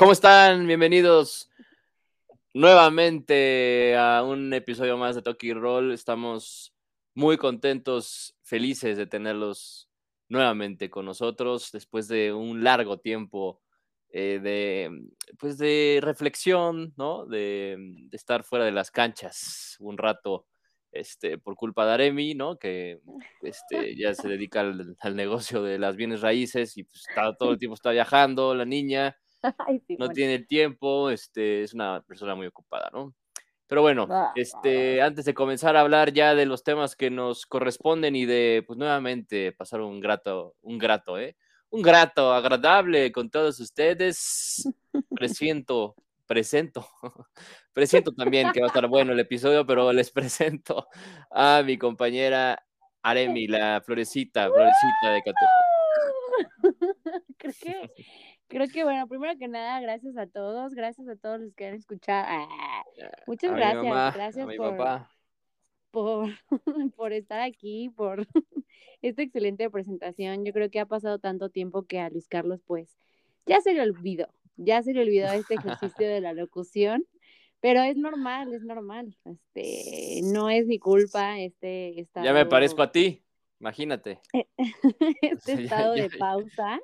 ¿Cómo están? Bienvenidos nuevamente a un episodio más de Toki Roll. Estamos muy contentos, felices de tenerlos nuevamente con nosotros después de un largo tiempo eh, de, pues de reflexión, ¿no? De, estar fuera de las canchas un rato este, por culpa de Aremi, ¿no? Que este, ya se dedica al, al, negocio de las bienes raíces y pues, está, todo el tiempo está viajando, la niña, Ay, sí, no bueno. tiene el tiempo, este, es una persona muy ocupada, ¿no? Pero bueno, Ah, este, antes de comenzar a hablar ya de los temas que nos corresponden y de, pues nuevamente pasar un grato, un grato, ¿eh? Un grato, agradable con todos ustedes. Presiento, presento, presiento también que va a estar bueno el episodio, pero les presento a mi compañera Aremi, la florecita, florecita de Catopo. creo que, creo que, bueno, primero que nada, gracias a todos, gracias a todos los que han escuchado. Ah, muchas A mi gracias, mamá, gracias a mi por, papá. por, por estar aquí, por esta excelente presentación. Yo creo que ha pasado tanto tiempo que a Luis Carlos, pues, ya se le olvidó, ya se le olvidó este ejercicio de la locución. Pero es normal, es normal. Este, no es mi culpa este estado, Ya me parezco a ti, imagínate. este estado de pausa.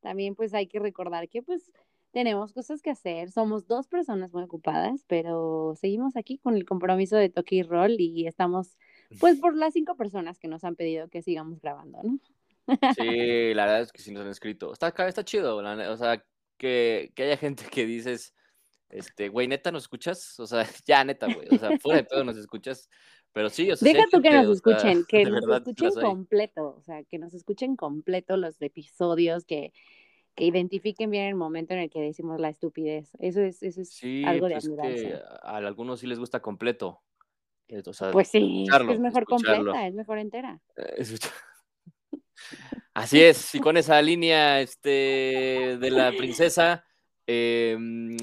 También pues hay que recordar que pues tenemos cosas que hacer. Somos dos personas muy ocupadas, pero seguimos aquí con el compromiso de toque y roll y estamos pues por las cinco personas que nos han pedido que sigamos grabando, ¿no? Sí, la verdad es que sí nos han escrito. Está, está chido, la o sea, que, que haya gente que dices, este, güey, neta, ¿nos escuchas? O sea, ya, neta, güey, o sea, fuera de todo nos escuchas. Pero sí, o sea, Deja tú que nos escuchen, que de nos verdad, escuchen completo, o sea, que nos escuchen completo los episodios, que, que identifiquen bien el momento en el que decimos la estupidez. Eso es, eso es Sí, algo de pues es admirarse. a, algunos sí les gusta completo. eh, O sea, Pues sí, es mejor completa, es mejor entera. eh, Así es, y con esa línea este, de la princesa, eh,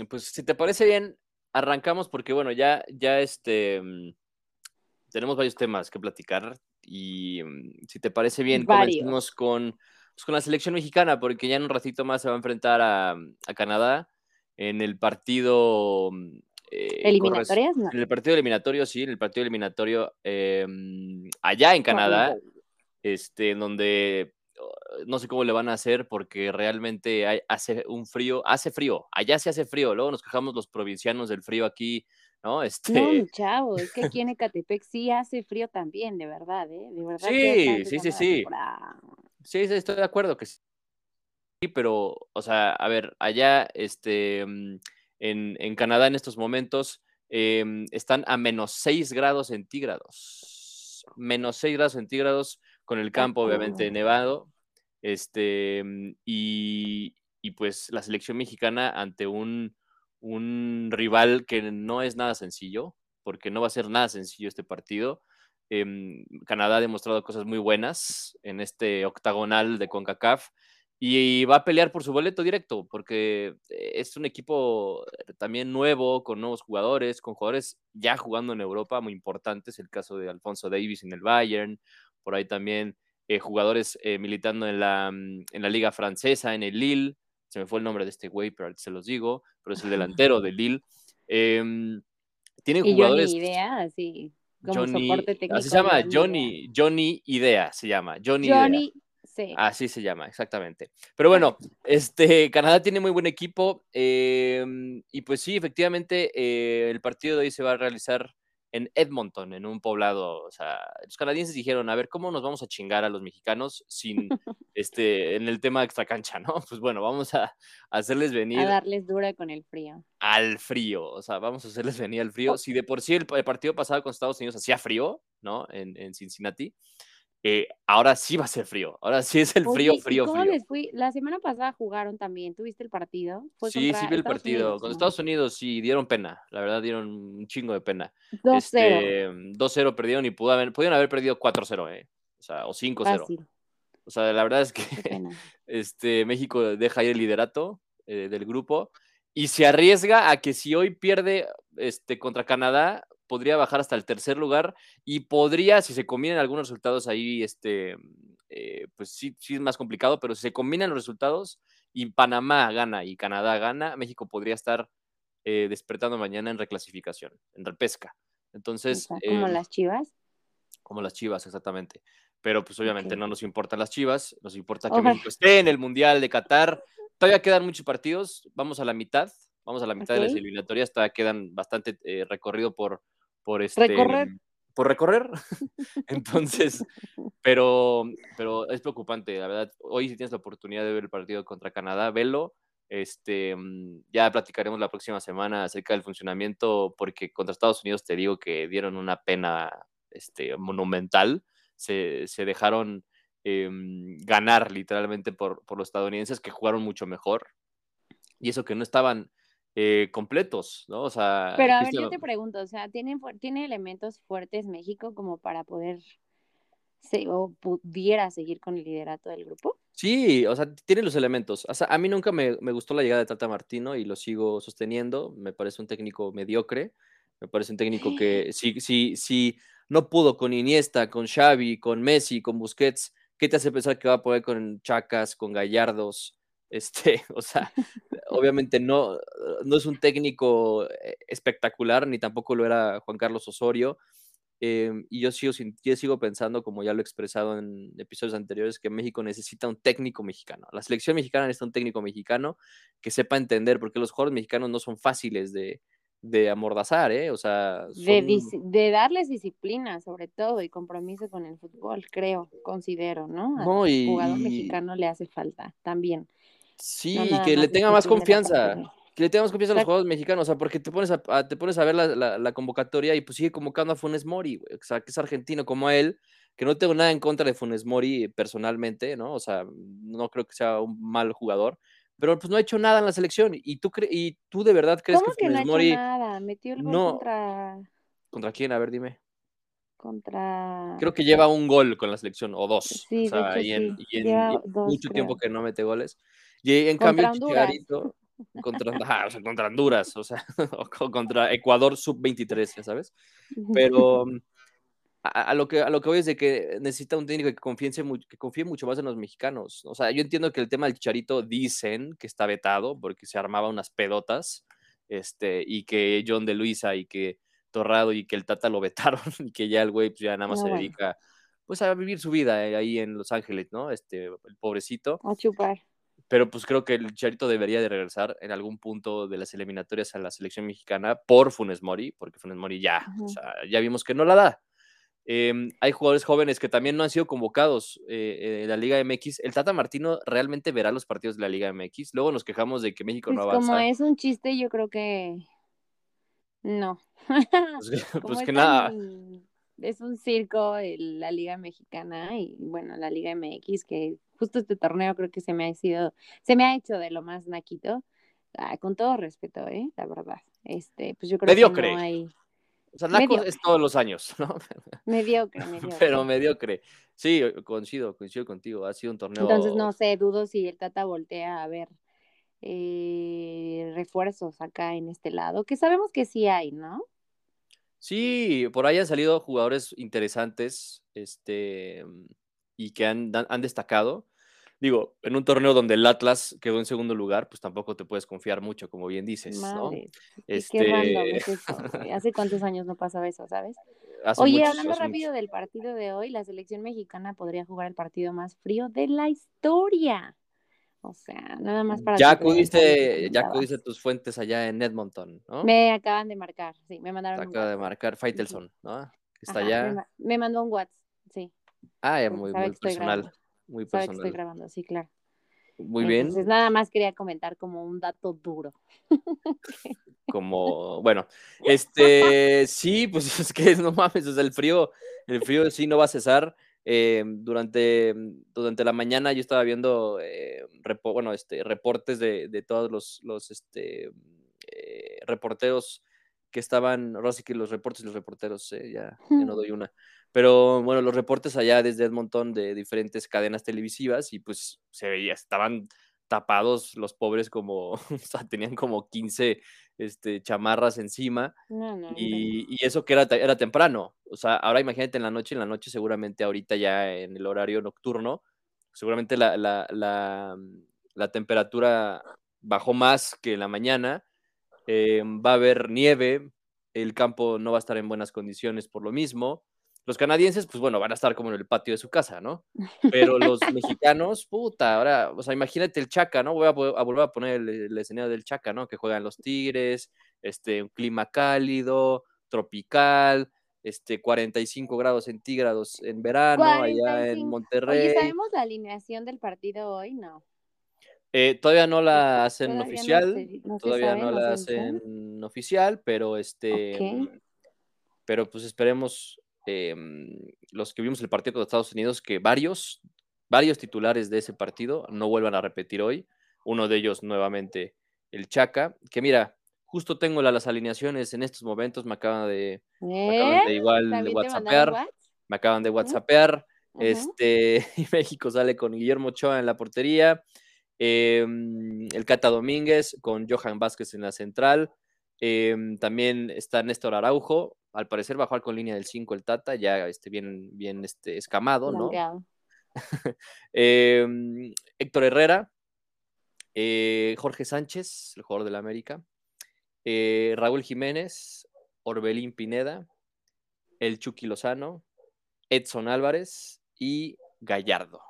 pues si te parece bien, arrancamos porque bueno, ya, ya este, mm, tenemos varios temas que platicar y mm, si te parece bien, Varios. comencemos con, pues, con la selección mexicana porque ya en un ratito más se va a enfrentar a, a Canadá en el partido... mm, eh, corres- ¿Eliminatorias? No. en el partido eliminatorio, sí, en el partido eliminatorio eh, mm, allá en Canadá, este, en donde uh, no sé cómo le van a hacer porque realmente hay- hace un frío, hace frío, allá se hace frío, luego nos quejamos los provincianos del frío aquí, ¿no? Este, No, chavo, es que aquí en Ecatepec sí hace frío también, de verdad, ¿eh? De verdad. Sí, sí, sí, sí. sí, sí, estoy de acuerdo que sí, pero, o sea, a ver, allá, este, mm, en, en Canadá en estos momentos em, están a menos 6 grados centígrados, menos 6 grados centígrados con el campo obviamente nevado, este, mm, y, y pues la selección mexicana ante un, un rival que no es nada sencillo, porque no va a ser nada sencillo este partido. Em, Canadá ha demostrado cosas muy buenas en este octagonal de CONCACAF y va a pelear por su boleto directo, porque eh, es un equipo también nuevo, con nuevos jugadores, con jugadores ya jugando en Europa muy importantes, el caso de Alfonso Davis en el Bayern, por ahí también eh, jugadores eh, militando en la, mm, en la liga francesa, en el Lille, se me fue el nombre de este güey, pero se los digo, pero es el delantero del Lille. Em, tienen Y yo jugadores... ni idea, así como Johnny, soporte técnico. así se llama, yo ni Johnny, Johnny Idea se llama, Johnny, idea. Idea. Johnny, sí. Así se llama, exactamente. Pero bueno, este, Canadá tiene muy buen equipo eh, y pues sí, efectivamente, eh, el partido de hoy se va a realizar en Edmonton, en un poblado. O sea, los canadienses dijeron, a ver, ¿cómo nos vamos a chingar a los mexicanos sin, este, en el tema extra cancha, ¿no? Pues bueno, vamos a, hacerles venir A darles dura con el frío. al frío, o sea, vamos a hacerles venir al frío. Si de por sí el, el partido pasado con Estados Unidos hacía frío, ¿no? En, en Cincinnati, eh, ahora sí va a ser frío. Ahora sí es el frío, Oye, ¿y frío, ¿Cómo frío. les fui? La semana pasada jugaron también. ¿Tuviste el partido? Fue Sí, sí vi el partido. Unidos, Con ¿no? Estados Unidos sí dieron pena. La verdad dieron un chingo de pena. 2-0. Este, 2-0 perdieron y pudo haber, pudieron haber perdido 4-0, ¿eh? O sea, o 5-0. Fácil. O sea, la verdad es que este, México deja ir el liderato eh, del grupo y se arriesga a que si hoy pierde este, contra Canadá, podría bajar hasta el tercer lugar y podría, si se combinan algunos resultados ahí, este, eh, pues sí, sí es más complicado, pero si se combinan los resultados y Panamá gana y Canadá gana, México podría estar eh, despertando mañana en reclasificación, en repesca. Entonces. como eh, las chivas. Como las chivas, exactamente. Pero pues obviamente no nos importan las chivas, nos importa que México esté en el Mundial de Qatar. Todavía quedan muchos partidos, vamos a la mitad, vamos a la mitad de las eliminatorias, todavía quedan bastante eh, recorrido por, por este. Recorrer. Por recorrer. Entonces, pero, pero es preocupante, la verdad. Hoy si tienes la oportunidad de ver el partido contra Canadá, velo. Este, mm, ya platicaremos la próxima semana acerca del funcionamiento, porque contra Estados Unidos te digo que dieron una pena este, monumental. Se, dejaron em, ganar literalmente por, los estadounidenses que jugaron mucho mejor. Y eso que no estaban eh, completos, ¿no? O sea, Pero a ver, yo te pregunto, o sea, ¿tiene, ¿tiene elementos fuertes México como para poder o pudiera seguir con el liderato del grupo? Sí, o sea, tiene los elementos. O sea, a mí nunca me, gustó la llegada de Tata Martino y lo sigo sosteniendo. Me parece un técnico mediocre. Me parece un técnico que sí, sí, sí, no pudo con Iniesta, con Xavi, con Messi, con Busquets. ¿Qué te hace pensar que va a poder con Chacas, con Gallardos? Este, o sea, obviamente no, no es un técnico eh, espectacular, ni tampoco lo era Juan Carlos Osorio. Em, y yo sigo, yo sigo pensando, como ya lo he expresado en episodios anteriores, que México necesita un técnico mexicano. La selección mexicana necesita un técnico mexicano que sepa entender, porque los jugadores mexicanos no son fáciles de, de amordazar, ¿eh? O sea... De, darles disciplina, sobre todo, y compromiso con el fútbol, creo, considero, ¿no? Al jugador mexicano le hace falta también. Sí, y que le tenga más confianza que le tengamos confianza a los jugadores mexicanos, o sea, porque te pones a, te pones a ver la, convocatoria y pues sigue convocando a Funes Mori, o sea, que es argentino como él, que no tengo nada en contra de Funes Mori personalmente, ¿no? O sea, no creo que sea un mal jugador, pero pues no ha hecho nada en la selección. ¿Y tú, y tú de verdad crees que, Funes no Mori... nada? Metió el gol contra... ¿Contra quién? A ver, dime. Contra... Creo que lleva un gol con la selección, o dos. Sí, o sea, y en, mucho tiempo que no mete goles. Y en cambio, Chicharito contra, contra Honduras, o sea, o contra Ecuador sub-23, ¿sabes? Pero a, lo que, a lo que voy es de que necesita un técnico que confíe, que confíe mucho más en los mexicanos. O sea, yo entiendo que el tema del Chicharito dicen que está vetado porque se armaba unas pedotas, este, y que John de Luisa y que Torrado y que el Tata lo vetaron y que ya el güey pues, ya nada más se dedica pues a vivir su vida eh, ahí en Los Ángeles, ¿no? Este, el pobrecito. A chupar pero pues creo que el Charito debería de regresar en algún punto de las eliminatorias a la selección mexicana por Funes Mori, porque Funes Mori ya, o sea, ya vimos que no la da. Em, hay jugadores jóvenes que también no han sido convocados eh, en la Liga MX. El Tata Martino realmente verá los partidos de la Liga MX. Luego nos quejamos de que México no pues, avanza. Como es un chiste, yo creo que no. Pues, pues que nada es un circo la Liga Mexicana y bueno, la Liga MX, que justo este torneo creo que se me ha sido, se me ha hecho de lo más naquito, ah, con todo respeto, ¿eh? la verdad. Este, pues yo creo mediocre. que no hay. O sea, naco es todos los años, ¿no? Mediocre, mediocre. Pero mediocre. Sí, coincido, coincido contigo. Ha sido un torneo. Entonces, no sé, dudo si el Tata voltea a ver eh, refuerzos acá en este lado, que sabemos que sí hay, ¿no? Sí, por ahí han salido jugadores interesantes este, y que han, han destacado. Digo, en un torneo donde el Atlas quedó en segundo lugar, pues tampoco te puedes confiar mucho, como bien dices, ¿no? Este... Hace cuántos años no pasaba eso, ¿sabes? Oye, hablando rápido del partido de hoy, la selección mexicana podría jugar el partido más frío de la historia. O sea, nada más para... Ya acudiste, ya acudiste tus fuentes allá en Edmonton, ¿no? Me acaban de marcar, sí, me mandaron. Te acaba de marcar Faitelson, ¿no? está allá. Me, mandó un WhatsApp, sí. Ah, ya, muy, muy personal. Muy personal. Sabe que estoy grabando, sí, claro. Muy bien. Entonces, nada más quería comentar como un dato duro. como, bueno, este, sí, pues es que no mames, o sea, el frío, el frío sí no va a cesar. Eh, durante, durante la mañana yo estaba viendo eh, bueno, este, reportes de, de todos los, los este, eh, reporteros que estaban, Rosy, que los reportes y los reporteros, ya, ya, no doy una, pero bueno, los reportes allá desde montón de diferentes cadenas televisivas y pues se veía, estaban tapados los pobres como, o sea, tenían como 15 este, chamarras encima y, eso que era, era temprano, o sea, ahora imagínate en la noche, en la noche seguramente ahorita ya en el horario nocturno, seguramente la, la, la, la temperatura bajó más que en la mañana, eh, va a haber nieve, el campo no va a estar en buenas condiciones por lo mismo. Los canadienses, pues bueno, van a estar como en el patio de su casa, ¿no? Pero los mexicanos, puta, ahora, o sea, imagínate el Chaca, ¿no? Voy a, volver a poner el, escenario del Chaca, ¿no? Que juegan los Tigres, este, un clima cálido, tropical, este, 45 grados centígrados en verano, allá en Monterrey. Oye, ¿sabemos la alineación del partido hoy? No. Eh, todavía no la hacen oficial, todavía no la hacen oficial, pero este, pero pues esperemos Em, los que vimos el partido con Estados Unidos, que varios, varios titulares de ese partido no vuelvan a repetir hoy. Uno de ellos nuevamente el Chaca, que mira, justo tengo las alineaciones en estos momentos, me acaban de, ¿Eh? igual de WhatsAppear, me acaban de WhatsAppear, este, y México sale con Guillermo Ochoa en la portería, em, el Cata Domínguez con Johan Vázquez en la central, em, también está Néstor Araujo, al parecer jugar con línea del 5 el Tata, ya este, bien, bien este, escamado, ¿no? Em, Héctor Herrera, eh, Jorge Sánchez, el jugador del América, eh, Raúl Jiménez, Orbelín Pineda, el Chucky Lozano, Edson Álvarez y Gallardo.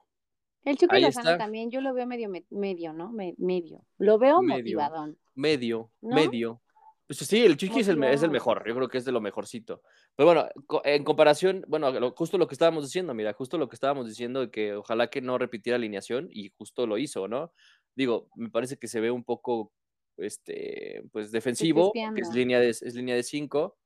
El Chucky Lozano también, yo lo veo medio, medio, ¿no? medio. Lo veo medio, motivadón. Medio, medio. Pues sí, el Chiqui es el, es el, mejor, yo creo que es de lo mejorcito. Pero bueno, en comparación, bueno, justo lo que estábamos diciendo, mira, justo lo que estábamos diciendo de que ojalá que no repitiera alineación y justo lo hizo, ¿no? Digo, me parece que se ve un poco, este, pues defensivo, que es línea de, es línea de cinco,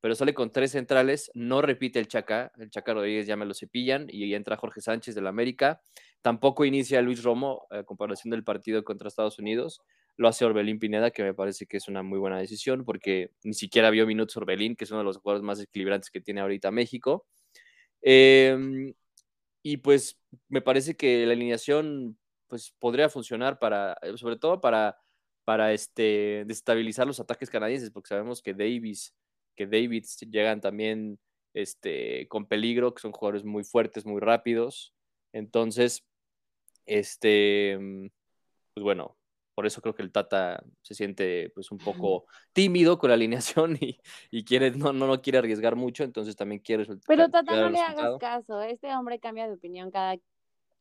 pero sale con tres centrales, no repite el Chaca, el Chaca Rodríguez ya me lo cepillan y entra Jorge Sánchez del América, tampoco inicia Luis Romo, a comparación del partido contra Estados Unidos, lo hace Orbelín Pineda, que me parece que es una muy buena decisión, porque ni siquiera vio minutos Orbelín, que es uno de los jugadores más equilibrantes que tiene ahorita México. Em, y pues me parece que la alineación pues podría funcionar para, eh, sobre todo para, para este, destabilizar los ataques canadienses, porque sabemos que Davis, que Davids llegan también este, con peligro, que son jugadores muy fuertes, muy rápidos. Entonces, este, pues bueno, por eso creo que el Tata se siente pues un poco tímido con la alineación y, y quiere, no, no, no, quiere arriesgar mucho, entonces también quiere Pero Tata, no le hagas caso, este hombre cambia de opinión cada,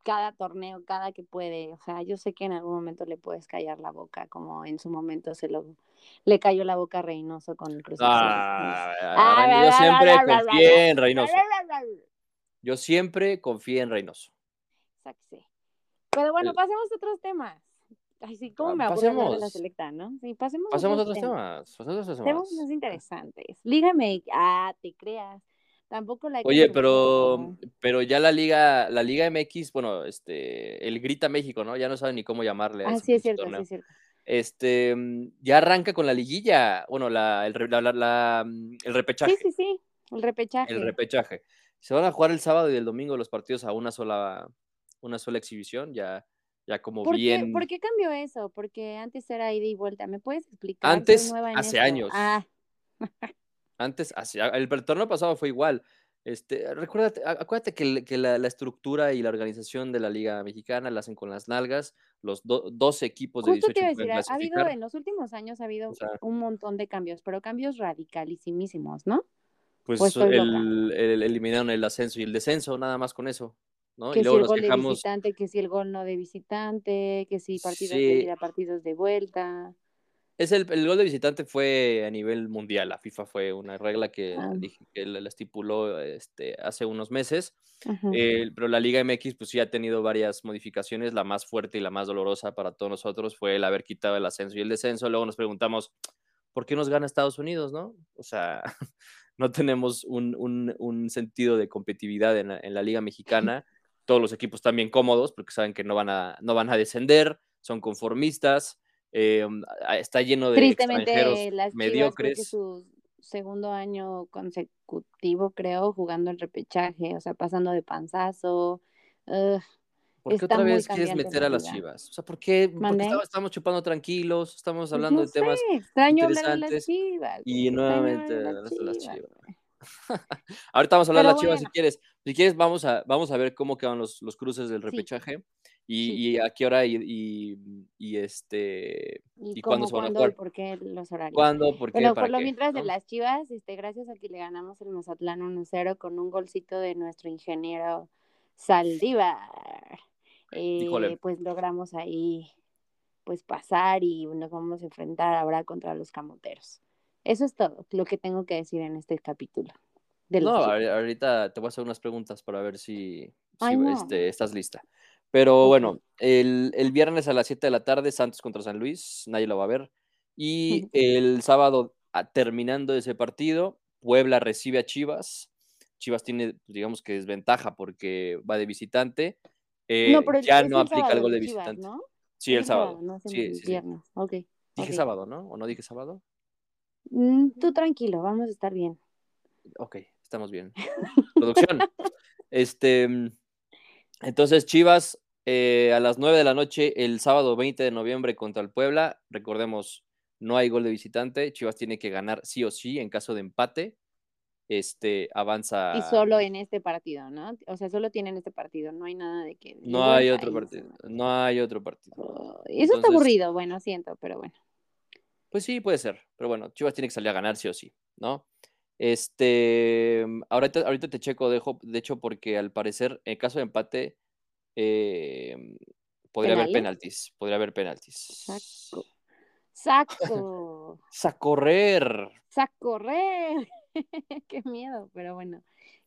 cada torneo, cada que puede, o sea, yo sé que en algún momento le puedes callar la boca, como en su momento se lo le cayó la boca a Reynoso con el Cruz yo siempre confié en Reynoso. Yo siempre confié en Reynoso. Exacto. Pero bueno, pasemos a otros temas. Ay, sí, ¿cómo me aburro de la selecta, no? Sí, pasemos, pasemos a otros temas. Pasemos a otros temas. más interesantes. Lígame, ah, te creas. Tampoco la Oye, pero, pero ya la liga, la Liga MX, bueno, este, el Grita México, ¿no? Ya no saben ni cómo llamarle. Ah, sí, es cierto, sí, es cierto. Este, mm, ya arranca con la liguilla, bueno, la, el, la, mm, el repechaje. Sí, sí, sí, el repechaje. El repechaje. Se van a jugar el sábado y el domingo los partidos a una sola, una sola exhibición, ya ya como ¿Por bien. Qué, ¿Por qué cambió eso? Porque antes era ida y vuelta. ¿Me puedes explicar? Antes, hace años. Ah. antes, hace, el, torneo pasado fue igual. Este, recuérdate, acuérdate que, que la, la, estructura y la organización de la Liga Mexicana la hacen con las nalgas, los do, dos equipos de Justo 18 te decir, ha habido, en los últimos años ha habido un montón de cambios, pero cambios radicalísimos, ¿no? Pues, pues el, el, eliminaron el ascenso y el descenso, nada más con eso. Que si el gol de visitante, que si el gol no de visitante, que si partidos de ida, partidos de vuelta. Es el, el, gol de visitante fue a nivel mundial. La FIFA fue una regla que, ah. que la, estipuló este, hace unos meses. Eh, pero la Liga MX pues sí ha tenido varias modificaciones. La más fuerte y la más dolorosa para todos nosotros fue el haber quitado el ascenso y el descenso. Luego nos preguntamos, ¿por qué nos gana Estados Unidos? ¿no? O sea, no tenemos un, un, un sentido de competitividad en en la Liga Mexicana todos los equipos están bien cómodos porque saben que no van a, no van a descender, son conformistas, eh, está lleno de extranjeros mediocres. su segundo año consecutivo, creo, jugando el repechaje, o sea, pasando de panzazo. ¿Por qué otra vez quieres meter a las chivas? O sea, ¿por qué? Porque estamos, chupando tranquilos, estamos pues hablando de temas extraño interesantes. Las chivas, y nuevamente las, las chivas. Ahorita vamos a hablar de las chivas si quieres. Si quieres, vamos a, vamos a ver cómo quedan los, los cruces del repechaje. ¿Y, Sí. y a qué hora y, y- y, este ¿Y, cómo, cuándo se van a cuándo jugar? por qué los horarios? ¿Cuándo? ¿Por qué? Bueno, ¿Para por lo qué? mientras de las Chivas, este, gracias a que le ganamos el Mazatlán 1-0 con un golcito de nuestro ingeniero Saldívar, eh, pues logramos ahí pues pasar y nos vamos a enfrentar ahora contra los camoteros. Eso es todo lo que tengo que decir en este capítulo. De No, ahorita te voy a hacer unas preguntas para ver si, Ay, si, no. este, estás lista. Pero bueno, el, el viernes a las 7 de la tarde, Santos contra San Luis, nadie lo va a ver. Y el sábado, a- terminando ese partido, Puebla recibe a Chivas. Chivas tiene, digamos que desventaja porque va de visitante. Eh, no, pero el- ya no aplica sábado el gol de Chivas, visitante. ¿no? Sí, el sábado. no es el Sí, sí, sí. viernes. Ok. Dije sábado, ¿no? ¿O no dije sábado? Mm, tú tranquilo, vamos a estar bien. Ok, estamos bien. Producción. Este, mm, entonces, Chivas, eh, a las 9 de la noche, el sábado 20 de noviembre contra el Puebla. Recordemos, no hay gol de visitante. Chivas tiene que ganar sí o sí. En caso de empate, este, avanza. Y solo en este partido, ¿no? O sea, solo tienen este partido, no hay nada de que... No hay otro partido. No hay otro partido. Eso está aburrido, bueno, siento, pero bueno. Pues sí, puede ser. Pero bueno, Chivas tiene que salir a ganar sí o sí, ¿no? Este, mm, ahorita, ahorita te checo, dejo, de hecho, porque al parecer, en caso de empate, eh, podría haber penaltis. Podría haber penaltis. Saco. Saco. ¡A correr! Saco correr. Qué miedo, pero bueno.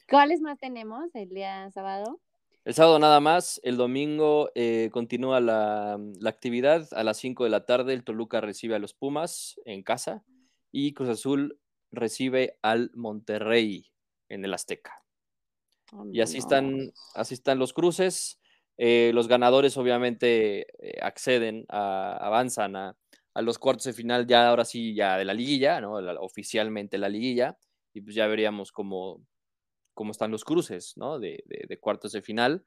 ¿Cuáles más tenemos el día sábado? El sábado nada más, el domingo eh, continúa la, la actividad. A las 5 de la tarde, el Toluca recibe a los Pumas en casa y Cruz Azul recibe al Monterrey en el Azteca. Y así están, así están los cruces. Eh, los ganadores obviamente eh, acceden, a, avanzan a, a, los cuartos de final ya ahora sí, ya de la liguilla, ¿no? La, oficialmente la liguilla. Y pues ya veríamos cómo, cómo están los cruces, ¿no? De, de, de, cuartos de final.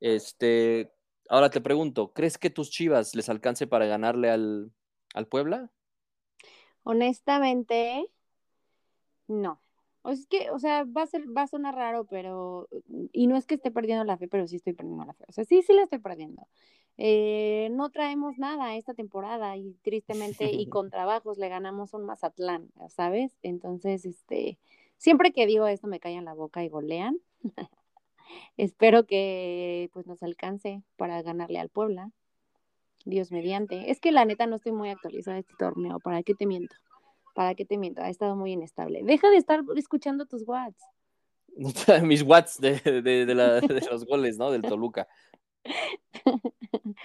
Este, ahora te pregunto, ¿crees que tus Chivas les alcance para ganarle al, al Puebla? Honestamente, no. O es que, o sea, va a ser, va a sonar raro, pero, y no es que esté perdiendo la fe, pero sí estoy perdiendo la fe. O sea, sí, sí la estoy perdiendo. Eh, no traemos nada esta temporada y tristemente y con trabajos le ganamos un Mazatlán, ¿sabes? Entonces, este, siempre que digo esto me callan la boca y golean. Espero que pues nos alcance para ganarle al Puebla. Dios mediante. Es que la neta no estoy muy actualizada de este torneo, ¿para qué te miento? ¿Para qué te miento? Ha estado muy inestable. Deja de estar escuchando tus watts. Mis watts de, de, de, la, de los goles, ¿no? Del Toluca.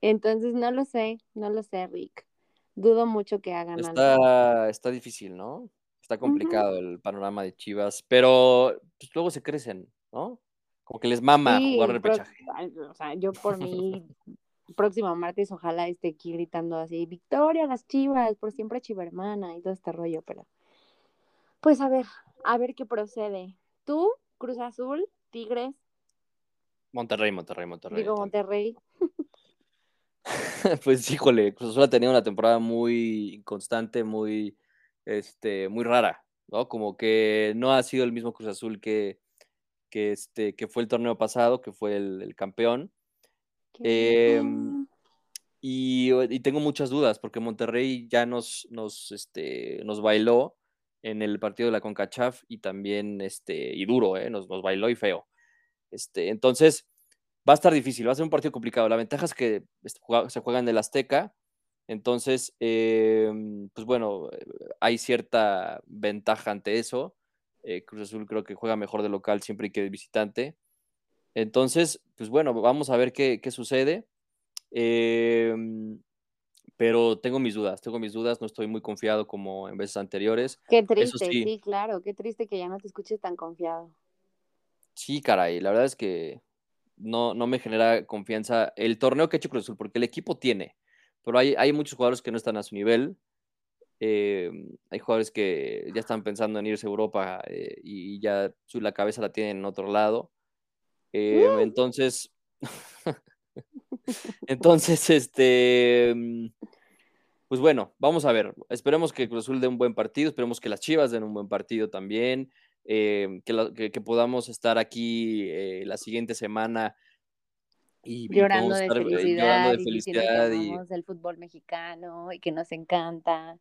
Entonces, no lo sé, no lo sé, Rick. Dudo mucho que hagan está, algo. Está difícil, ¿no? Está complicado uh -huh. el panorama de Chivas, pero pues, luego se crecen, ¿no? Como que les mama sí, jugar repechaje. O sea, yo por mí, próximo martes, ojalá esté aquí gritando así, Victoria, las Chivas, por siempre Chiva hermana y todo este rollo, pero pues a ver, a ver qué procede. ¿Tú, Cruz Azul, Tigres? Monterrey, Monterrey, Monterrey. Digo Monterrey. pues híjole, Cruz Azul ha tenido una temporada muy inconstante, muy, este, muy rara, ¿no? Como que no ha sido el mismo Cruz Azul que, que, este, que fue el torneo pasado, que fue el, el campeón. Eh, y, y, tengo muchas dudas, porque Monterrey ya nos, nos, este, nos bailó en el partido de la CONCACHAF y también, este, y duro, ¿eh? nos, nos bailó y feo. Este, entonces, va a estar difícil, va a ser un partido complicado. La ventaja es que se juega en el Azteca, entonces, eh, pues bueno, hay cierta ventaja ante eso. Eh, Cruz Azul creo que juega mejor de local siempre que de visitante. Entonces, pues bueno, vamos a ver qué, qué sucede. Eh, pero tengo mis dudas, tengo mis dudas, no estoy muy confiado como en veces anteriores. Qué triste, sí. sí, claro, qué triste que ya no te escuches tan confiado. Sí, caray, la verdad es que no, no me genera confianza el torneo que ha hecho Cruz Azul, porque el equipo tiene, pero hay, hay muchos jugadores que no están a su nivel. Eh, hay jugadores que ya están pensando en irse a Europa eh, y ya su, la cabeza la tienen en otro lado. Eh, uh. Entonces, entonces, este, pues bueno, vamos a ver. Esperemos que Cruz Azul dé un buen partido, esperemos que las Chivas den un buen partido también. Eh, que, la, que, que, podamos estar aquí eh, la siguiente semana Y, llorando, de estar, eh, felicidad, llorando de felicidad y fútbol mexicano y que nos encanta.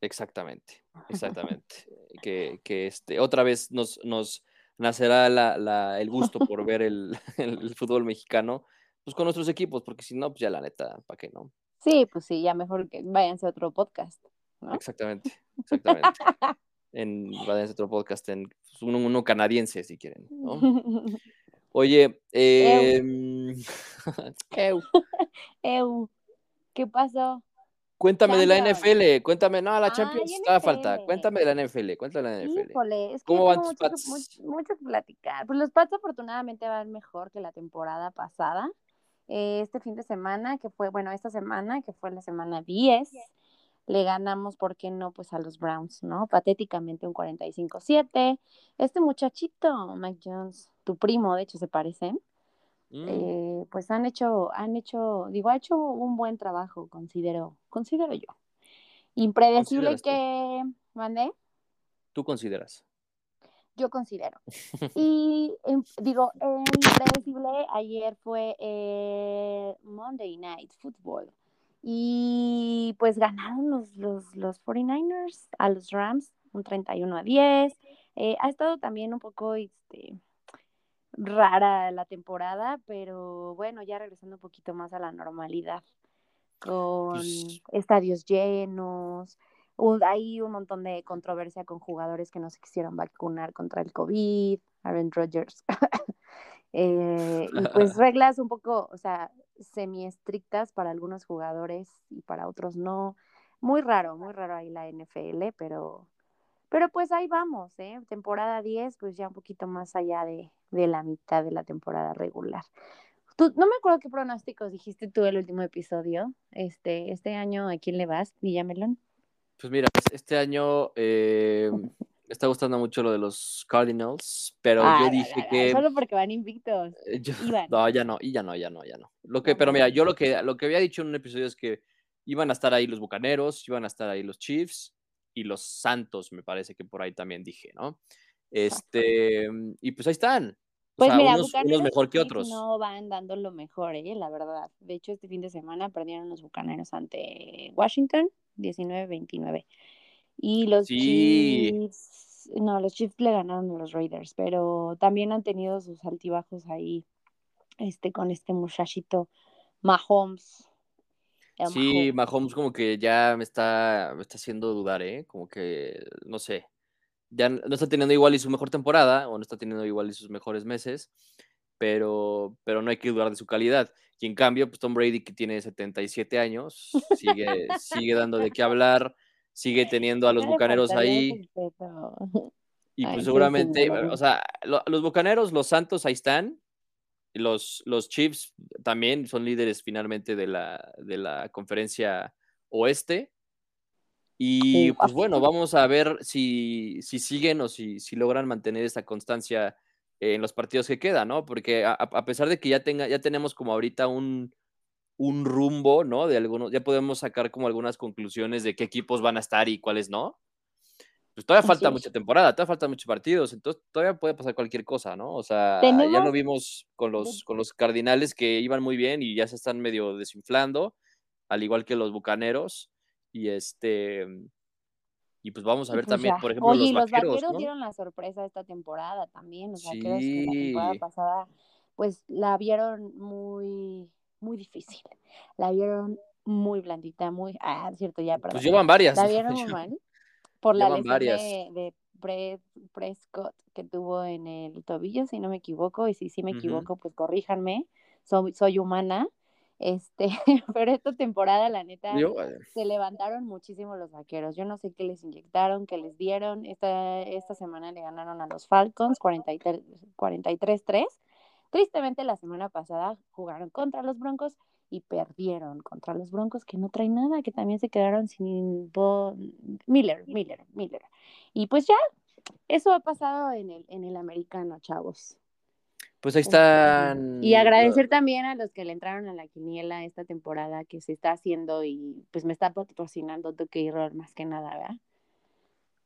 exactamente, exactamente. que, que este, otra vez nos, nos nacerá la, la- el gusto por ver el, el fútbol mexicano, pues con nuestros equipos, porque si no, pues ya la neta, ¿para qué no? Sí, pues sí, ya mejor que váyanse a otro podcast, ¿no? Exactamente, exactamente. En vayan a otro podcast, en pues, uno, uno canadiense, si quieren, ¿no? Oye, em, eu, Eu, ¿qué pasó? Cuéntame de la. NFL, cuéntame, no, la Ay, Champions estaba falta, cuéntame de la NFL, cuéntame de la NFL. Híjole, es que ¿Cómo van tus Pats? mucho, mucho que platicar. Pues los Pats afortunadamente van mejor que la temporada pasada. Eh, este fin de semana, que fue, bueno, esta semana, que fue la semana 10, le ganamos, ¿por qué no? Pues a los Browns, ¿no? Patéticamente un 45-7. Este muchachito, Mike Jones, tu primo, de hecho, se parecen. Mm, eh, pues han hecho, han hecho, digo, ha hecho un buen trabajo, considero, considero yo. Impredecible ¿Consideras tú? que mandé, ¿Tú consideras? yo considero. Y em, digo, impredecible, ayer fue eh, Monday Night Football. Y pues ganaron los, los, los 49ers a los Rams, un 31 a 10. Eh, ha estado también un poco este, rara la temporada, pero bueno, ya regresando un poquito más a la normalidad, con Pues- estadios llenos, un- hay un montón de controversia con jugadores que no se quisieron vacunar contra el COVID, Aaron Rodgers. Eh, y pues reglas un poco, o sea, semi estrictas para algunos jugadores y para otros no. Muy raro, muy raro ahí la NFL, pero, pero pues ahí vamos, ¿eh? Temporada 10, pues ya un poquito más allá de, de la mitad de la temporada regular. Tú, no me acuerdo qué pronósticos dijiste tú el último episodio. Este, este año, ¿a quién le vas, Villamelón? Pues mira, este año eh, me está gustando mucho lo de los Cardinals, pero Ah, yo dije que Solo porque van invictos. eh, yo- iban. no, ya no, y ya no, ya no, ya no. Lo que, No, pero mira, yo lo que, lo que había dicho en un episodio es que iban a estar ahí los Bucaneros, iban a estar ahí los Chiefs y los Santos, me parece que por ahí también dije, ¿no? Este, y pues ahí están. O Pues sea, mira, unos, mejor que otros. no van dando lo mejor, ¿eh? la verdad. De hecho, este fin de semana perdieron los Bucaneros ante Washington, 19-29. Y los Sí. Chiefs, no, los Chiefs le ganaron a los Raiders, pero también han tenido sus altibajos ahí, este, con este muchachito Mahomes. Sí, Mahomes. Como que ya me está, me está haciendo dudar, ¿eh? Como que, no sé, ya no está teniendo igual y su mejor temporada, o no está teniendo igual y sus mejores meses, pero, pero no hay que dudar de su calidad. Y en cambio, pues Tom Brady, que tiene 77 años, sigue, sigue dando de qué hablar, sigue teniendo a los bucaneros ahí, y Ay, pues seguramente, o sea, lo- los bucaneros, los Santos ahí están, los, los Chiefs también son líderes finalmente de la, de la conferencia oeste. Y pues bueno, vamos a ver si, si siguen o si, si logran mantener esta constancia en los partidos que quedan, ¿no? Porque a, a pesar de que ya, tenga, ya tenemos como ahorita un, un rumbo, ¿no? De algunos, ya podemos sacar como algunas conclusiones de qué equipos van a estar y cuáles no. Pues todavía falta mucha temporada, todavía faltan muchos partidos, entonces todavía puede pasar cualquier cosa, ¿no? O sea, ya lo vimos con los, con los cardinales que iban muy bien y ya se están medio desinflando, al igual que los bucaneros. Y este. Y pues vamos a ver pues también, ya. por ejemplo, Oye, y los los vaqueros, vaqueros ¿no? dieron la sorpresa esta temporada también. Los vaqueros que la temporada Sí. pasada, pues la vieron muy, muy difícil. La vieron muy blandita, muy. Ah, cierto, ya, perdón. Pues llevan varias. La vieron muy mal por la lesión de, de Pre- Prescott que tuvo en el tobillo, si no me equivoco. Y si sí me Ujú. equivoco, pues corríjanme. Soy, soy humana. Este, pero esta temporada, la neta, Yo, se levantaron muchísimo los vaqueros. Yo no sé qué les inyectaron, qué les dieron. Esta, esta semana le ganaron a los Falcons 43 43-3. Tristemente, la semana pasada jugaron contra los Broncos y perdieron contra los Broncos que no traen nada, que también se quedaron sin Bo- Miller, Miller, Miller. Y pues ya, eso ha pasado en el, en el americano, chavos. pues ahí están. Y agradecer también a los que le entraron a la quiniela esta temporada que se está haciendo y pues me está patrocinando Duque y Roll más que nada, ¿verdad?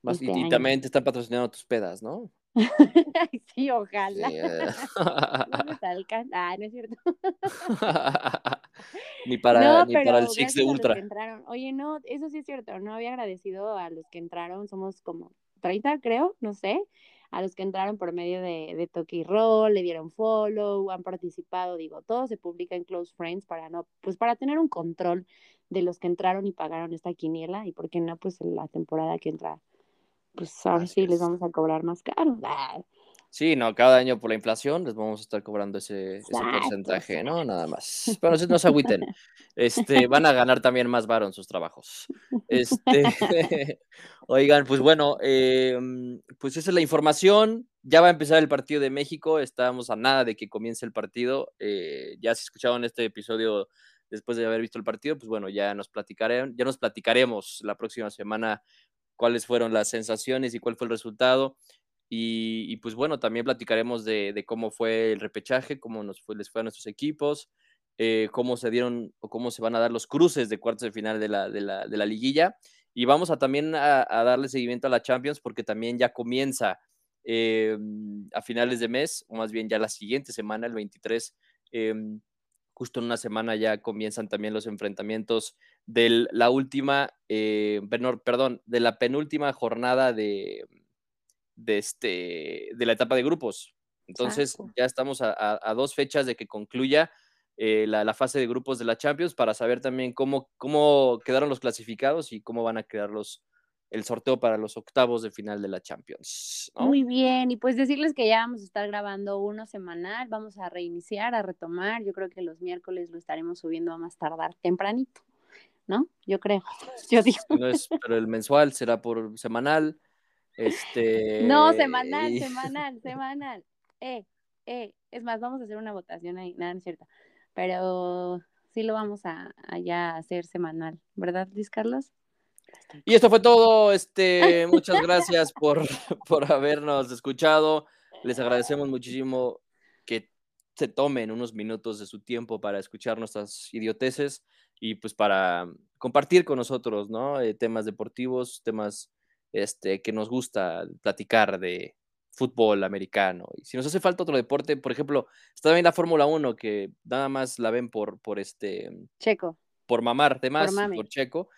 Más- y, este y también te están patrocinando tus pedas, ¿no? sí, ojalá. Ah, no es cierto. ni para, ni para el Six de Ultra. Oye, no, eso sí es cierto. No había agradecido a los que entraron. Somos como 30, creo, no sé. A los que entraron por medio de, de Toki Roll, le dieron follow, han participado. Digo, todo se publica en Close Friends para no, pues para tener un control de los que entraron y pagaron esta quiniela. Y por qué no, pues en la temporada que entra pues ahora sí les vamos a cobrar más caro. Sí, no, cada año por la inflación les vamos a estar cobrando ese, porcentaje, ¿no? Nada más. Pero no se agüiten. Este, van a ganar también más varo en sus trabajos. Este, oigan, pues bueno, em, pues esa es la información. Ya va a empezar el partido de México. Estamos a nada de que comience el partido. Eh, ya si escucharon este episodio después de haber visto el partido, pues bueno, ya nos platicaremos, ya nos platicaremos la próxima semana cuáles fueron las sensaciones y cuál fue el resultado. Y, pues bueno, también platicaremos de, cómo fue el repechaje, cómo nos fue, les fue a nuestros equipos, eh, cómo se dieron o cómo se van a dar los cruces de cuartos de final de la, de la, liguilla. Y vamos a también a, darle seguimiento a la Champions porque también ya comienza eh, a finales de mes, o más bien ya la siguiente semana, el 23, justo en una semana ya comienzan también los enfrentamientos de la última, eh, perdón, de la penúltima jornada de, de, este, de la etapa de grupos. Entonces ya estamos a, dos fechas de que concluya eh, la, fase de grupos de la Champions para saber también cómo, cómo quedaron los clasificados y cómo van a quedar los, el sorteo para los octavos de final de la Champions. Muy bien, y pues decirles que ya vamos a estar grabando uno semanal, vamos a reiniciar, a retomar, yo creo que los miércoles lo estaremos subiendo a más tardar tempranito, ¿no? Yo creo, yo digo. pero el mensual será por semanal. Este... No, semanal, semanal, semanal. Eh, eh, es más, vamos a hacer una votación ahí, nada, no es cierto, pero sí lo vamos a, a ya hacer semanal, ¿verdad, Luis Carlos? Y esto fue todo. Este, muchas gracias por, por habernos escuchado. Les agradecemos muchísimo que se tomen unos minutos de su tiempo para escuchar nuestras idioteces y pues para compartir con nosotros, ¿no? Eh, temas deportivos, temas este, que nos gusta platicar de fútbol americano. Y si nos hace falta otro deporte, por ejemplo, está también la Fórmula 1, que nada más la ven por, por este... Checo. Por mamar, demás, por Checo.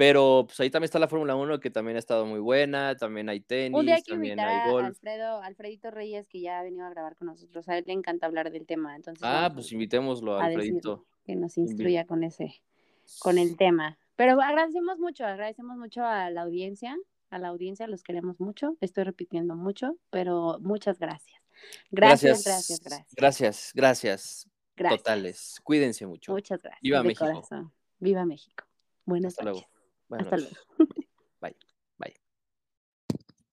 Pero pues ahí también está la Fórmula 1 que también ha estado muy buena, también hay tenis, Un día hay que también hay golf. A Alfredo, Alfredito Reyes que ya ha venido a grabar con nosotros, a él le encanta hablar del tema, entonces Ah, pues invitémoslo a Alfredito. Que nos instruya con ese con el tema. Pero agradecemos mucho, agradecemos mucho a la audiencia, a la audiencia los queremos mucho, estoy repitiendo mucho, pero muchas gracias. Gracias, gracias, gracias. Gracias, gracias. gracias. Totales. Cuídense mucho. Muchas gracias. Viva México. Corazón. Viva México. Buenas Hasta noches. Luego. Hasta luego. Bye.